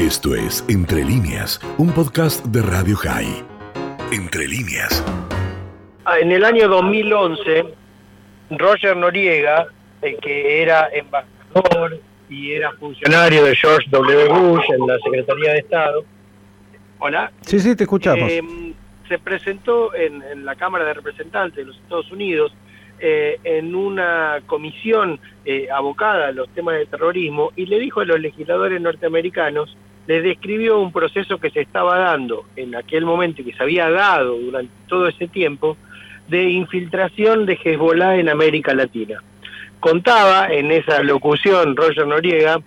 Esto es Entre líneas, un podcast de Radio High. Entre líneas. En el año 2011, Roger Noriega, el que era embajador y era funcionario de George W. Bush en la Secretaría de Estado, hola, Sí, sí, te escuchamos. eh, se presentó en, en la Cámara de Representantes de los Estados Unidos eh, en una comisión eh, abocada a los temas de terrorismo y le dijo a los legisladores norteamericanos, les describió un proceso que se estaba dando en aquel momento y que se había dado durante todo ese tiempo de infiltración de Hezbollah en América Latina. Contaba en esa locución Roger Noriega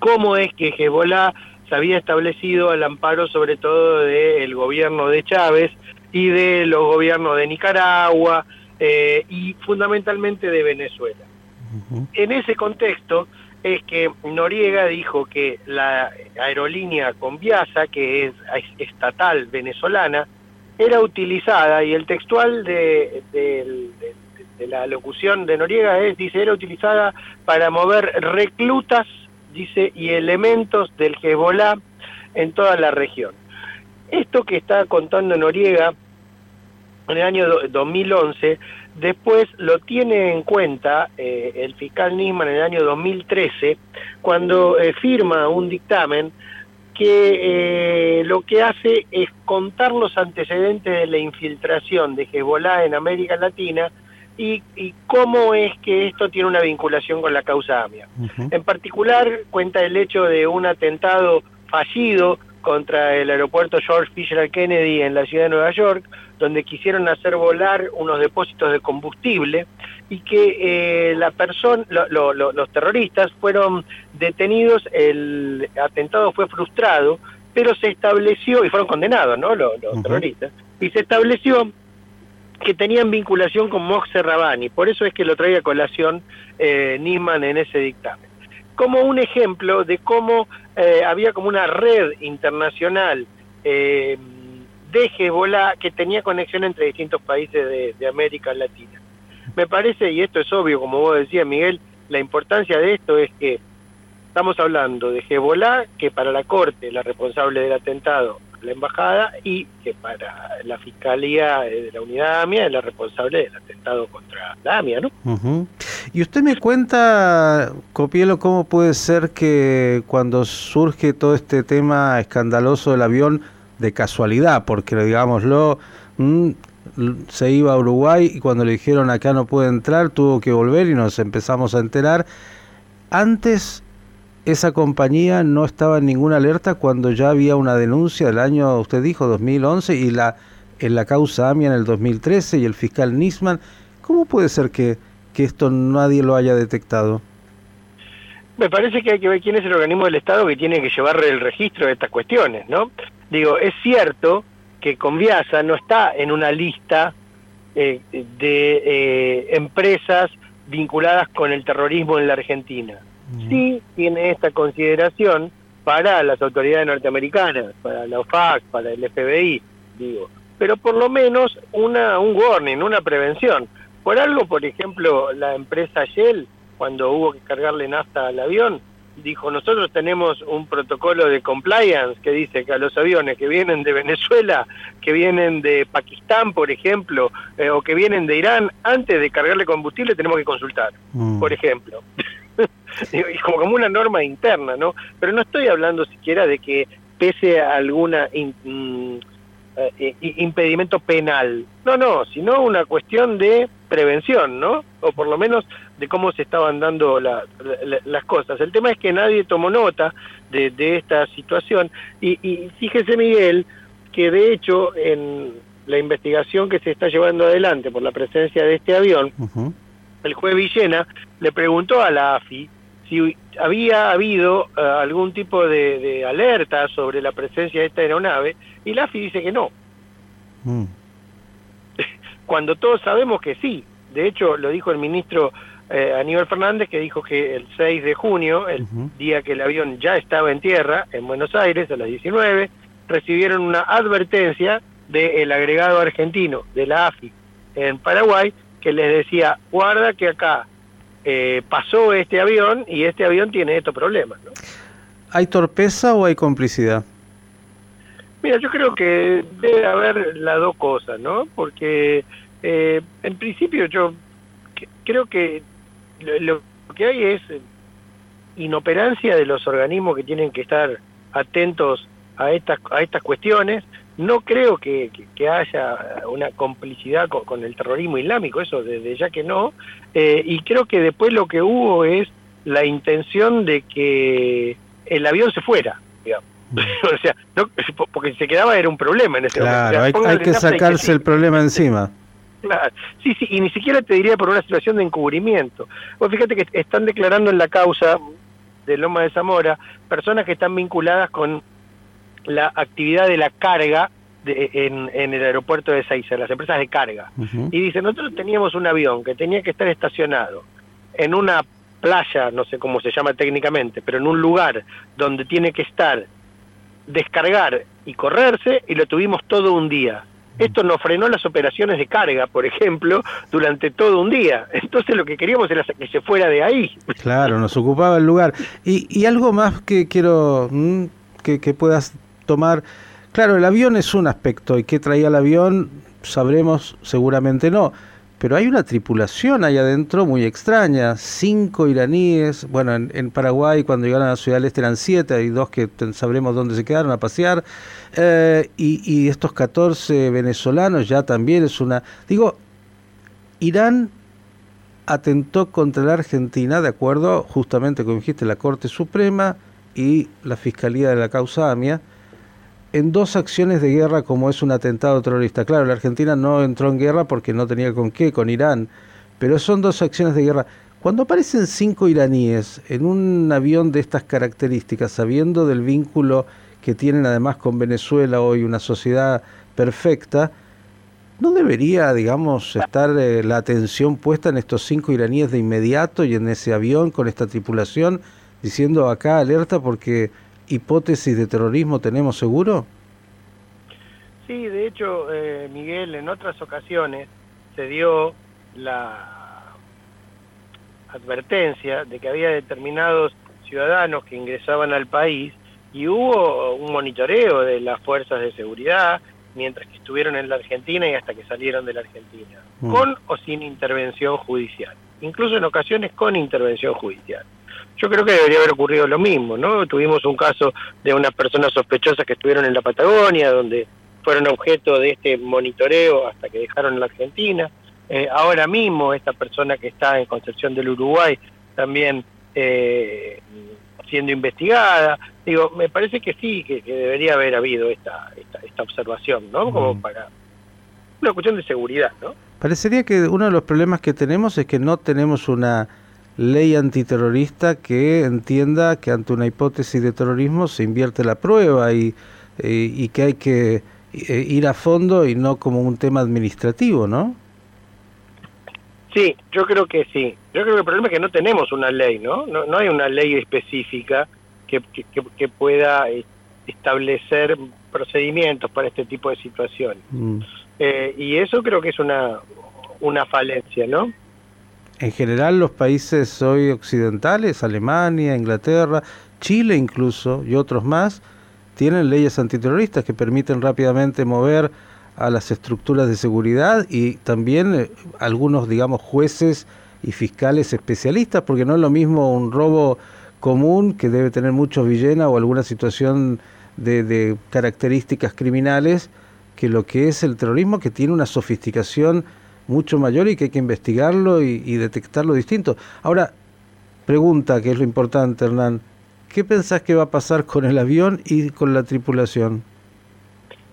cómo es que Hezbollah se había establecido al amparo sobre todo del gobierno de Chávez y de los gobiernos de Nicaragua eh, y fundamentalmente de Venezuela. En ese contexto es que Noriega dijo que la aerolínea Conviasa, que es estatal venezolana, era utilizada, y el textual de, de- de la locución de Noriega es, dice, era utilizada para mover reclutas, dice, y elementos del Hezbollah en toda la región. Esto que está contando Noriega en el año do- 2011, después lo tiene en cuenta eh, el fiscal Nisman en el año 2013, cuando eh, firma un dictamen que eh, lo que hace es contar los antecedentes de la infiltración de Hezbollah en América Latina y, y cómo es que esto tiene una vinculación con la causa AMIA. En particular cuenta el hecho de un atentado fallido contra el aeropuerto George Fisher Kennedy en la ciudad de Nueva York, donde quisieron hacer volar unos depósitos de combustible y que eh, la persona, lo- lo- lo- los terroristas fueron detenidos, el atentado fue frustrado, pero se estableció, y fueron condenados, ¿no? Los, terroristas, y se estableció que tenían vinculación con Moxe Rabani, por eso es que lo traía a colación eh, Nisman en ese dictamen. Como un ejemplo de cómo eh, había como una red internacional eh, de Hezbollah que tenía conexión entre distintos países de, de América Latina. Me parece, y esto es obvio, como vos decías, Miguel, la importancia de esto es que estamos hablando de Hezbollah, que para la Corte la responsable del atentado la embajada y que para la Fiscalía eh, de la Unidad AMIA es la responsable del atentado contra la AMIA, ¿no? Y usted me cuenta, Copielo, cómo puede ser que cuando surge todo este tema escandaloso del avión, de casualidad, porque digámoslo, mm, se iba a Uruguay y cuando le dijeron acá no puede entrar, tuvo que volver y nos empezamos a enterar. Antes esa compañía no estaba en ninguna alerta cuando ya había una denuncia del año, usted dijo, 2011 y la en la causa AMIA en el 2013 y el fiscal Nisman. ¿Cómo puede ser que, que esto nadie lo haya detectado? Me parece que hay que ver quién es el organismo del Estado que tiene que llevar el registro de estas cuestiones, ¿no? Digo, es cierto que Conviasa no está en una lista eh, de eh, empresas vinculadas con el terrorismo en la Argentina. Sí tiene esta consideración para las autoridades norteamericanas, para la OFAC, para el FBI, digo. Pero por lo menos una un warning, una prevención. Por algo, por ejemplo, la empresa Shell, cuando hubo que cargarle nafta al avión, dijo, nosotros tenemos un protocolo de compliance que dice que a los aviones que vienen de Venezuela, que vienen de Pakistán, por ejemplo, eh, o que vienen de Irán, antes de cargarle combustible tenemos que consultar, Mm. por ejemplo. Y como, como una norma interna, ¿no? Pero no estoy hablando siquiera de que pese a alguna in- mm, eh, i- impedimento penal. No, no, sino una cuestión de prevención, ¿no? O por lo menos de cómo se estaban dando la- la- las cosas. El tema es que nadie tomó nota de, de esta situación y, y fíjese Miguel que de hecho en la investigación que se está llevando adelante por la presencia de este avión, el juez Villena le preguntó a la AFI si había habido eh, algún tipo de, de alerta sobre la presencia de esta aeronave y la AFI dice que no, Mm. cuando todos sabemos que sí. De hecho, lo dijo el ministro eh, Aníbal Fernández, que dijo que el 6 de junio, el día que el avión ya estaba en tierra, en Buenos Aires, a las 19, recibieron una advertencia del agregado argentino de la AFI en Paraguay, que les decía, guarda que acá eh, pasó este avión y este avión tiene estos problemas. ¿no? ¿Hay torpeza o hay complicidad? Mira, yo creo que debe haber las dos cosas, ¿no? Porque eh, en principio yo creo que lo, que hay es inoperancia de los organismos que tienen que estar atentos a estas a estas cuestiones. No creo que, haya una complicidad con, el terrorismo islámico, eso desde ya que no. Eh, y creo que después lo que hubo es la intención de que el avión se fuera, digamos. o sea, porque si se quedaba era un problema en ese momento. Claro, hay, que sacarse el problema encima. Claro, sí, sí, y ni siquiera te diría por una situación de encubrimiento. Vos fíjate que están declarando en la causa de Loma de Zamora personas que están vinculadas con la actividad de la carga en, el aeropuerto de Seiza, las empresas de carga. Y dicen, nosotros teníamos un avión que tenía que estar estacionado en una playa, no sé cómo se llama técnicamente, pero en un lugar donde tiene que estar, descargar y correrse, y lo tuvimos todo un día. Esto nos frenó las operaciones de carga, por ejemplo, durante todo un día. Entonces lo que queríamos era que se fuera de ahí. Claro, nos ocupaba el lugar. Y, y algo más que quiero mm, que, que puedas tomar. Claro, el avión es un aspecto y qué traía el avión sabremos seguramente no pero hay una tripulación ahí adentro muy extraña, cinco iraníes, bueno, en, Paraguay cuando llegaron a la ciudad del este eran siete, hay dos que sabremos dónde se quedaron a pasear, eh, y, estos 14 venezolanos ya también es una... Digo, Irán atentó contra la Argentina, de acuerdo justamente como dijiste, la Corte Suprema y la Fiscalía de la causa AMIA, en dos acciones de guerra como es un atentado terrorista. Claro, la Argentina no entró en guerra porque no tenía con qué, con Irán, pero son dos acciones de guerra. Cuando aparecen cinco iraníes en un avión de estas características, sabiendo del vínculo que tienen además con Venezuela hoy, una sociedad perfecta, ¿no debería, digamos, estar eh, la atención puesta en estos cinco iraníes de inmediato y en ese avión con esta tripulación, diciendo acá alerta porque hipótesis de terrorismo tenemos seguro? Sí, de hecho, eh, Miguel, en otras ocasiones se dio la advertencia de que había determinados ciudadanos que ingresaban al país y hubo un monitoreo de las fuerzas de seguridad mientras que estuvieron en la Argentina y hasta que salieron de la Argentina, mm. con o sin intervención judicial, incluso en ocasiones con intervención judicial. Yo creo que debería haber ocurrido lo mismo, ¿no? Tuvimos un caso de unas personas sospechosas que estuvieron en la Patagonia, donde fueron objeto de este monitoreo hasta que dejaron la Argentina. Eh, ahora mismo esta persona que está en Concepción del Uruguay también eh, siendo investigada. Digo, me parece que sí, que, debería haber habido esta, esta, observación, ¿no? Como para una cuestión de seguridad, ¿no? Parecería que uno de los problemas que tenemos es que no tenemos una ley antiterrorista que entienda que ante una hipótesis de terrorismo se invierte la prueba y, y, que hay que eh, ir a fondo y no como un tema administrativo, ¿no? Sí, yo creo que sí. Yo creo que el problema es que no tenemos una ley, ¿no? No, no hay una ley específica que, que, que pueda eh, establecer procedimientos para este tipo de situaciones. Mm. Eh, y eso creo que es una, una falencia, ¿no? En general los países hoy occidentales, Alemania, Inglaterra, Chile incluso y otros más, tienen leyes antiterroristas que permiten rápidamente mover a las estructuras de seguridad y también eh, algunos, digamos, jueces y fiscales especialistas, porque no es lo mismo un robo común que debe tener muchos Villena o alguna situación de, de características criminales que lo que es el terrorismo que tiene una sofisticación mucho mayor y que hay que investigarlo y, detectarlo distinto. Ahora, pregunta, que es lo importante, Hernán, ¿qué pensás que va a pasar con el avión y con la tripulación?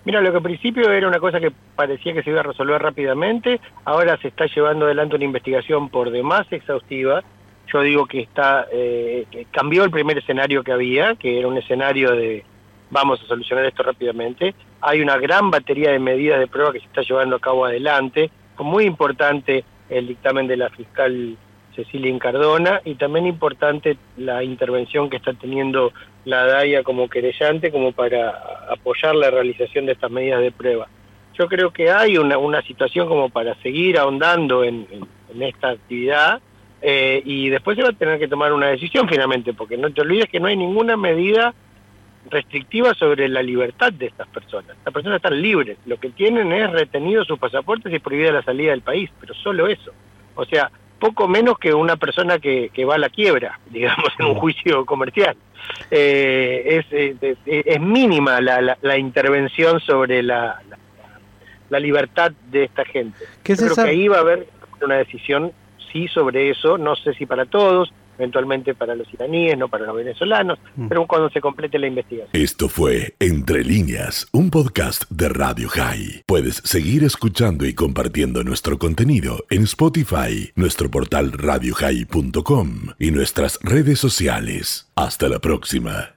Mira, lo que al principio era una cosa que parecía que se iba a resolver rápidamente, ahora se está llevando adelante una investigación por demás exhaustiva. Yo digo que está eh, cambió el primer escenario que había, que era un escenario de vamos a solucionar esto rápidamente. Hay una gran batería de medidas de prueba que se está llevando a cabo adelante muy importante el dictamen de la fiscal Cecilia Incardona y también importante la intervención que está teniendo la DAIA como querellante como para apoyar la realización de estas medidas de prueba. Yo creo que hay una, una situación como para seguir ahondando en, esta actividad Eh, y después se va a tener que tomar una decisión finalmente, porque no te olvides que no hay ninguna medida restrictiva sobre la libertad de estas personas. Estas personas están libres, lo que tienen es retenido sus pasaportes y prohibida la salida del país, pero solo eso. O sea, poco menos que una persona que, que va a la quiebra, digamos, en un juicio comercial. Eh, es, es, mínima la, la, intervención sobre la, la, libertad de esta gente. Yo creo que ahí va a haber una decisión, sí, sobre eso, no sé si para todos, eventualmente para los iraníes, no para los venezolanos, mm. pero cuando se complete la investigación. Esto fue Entre líneas, un podcast de Radio High. Puedes seguir escuchando y compartiendo nuestro contenido en Spotify, nuestro portal radiohigh.com y nuestras redes sociales. Hasta la próxima.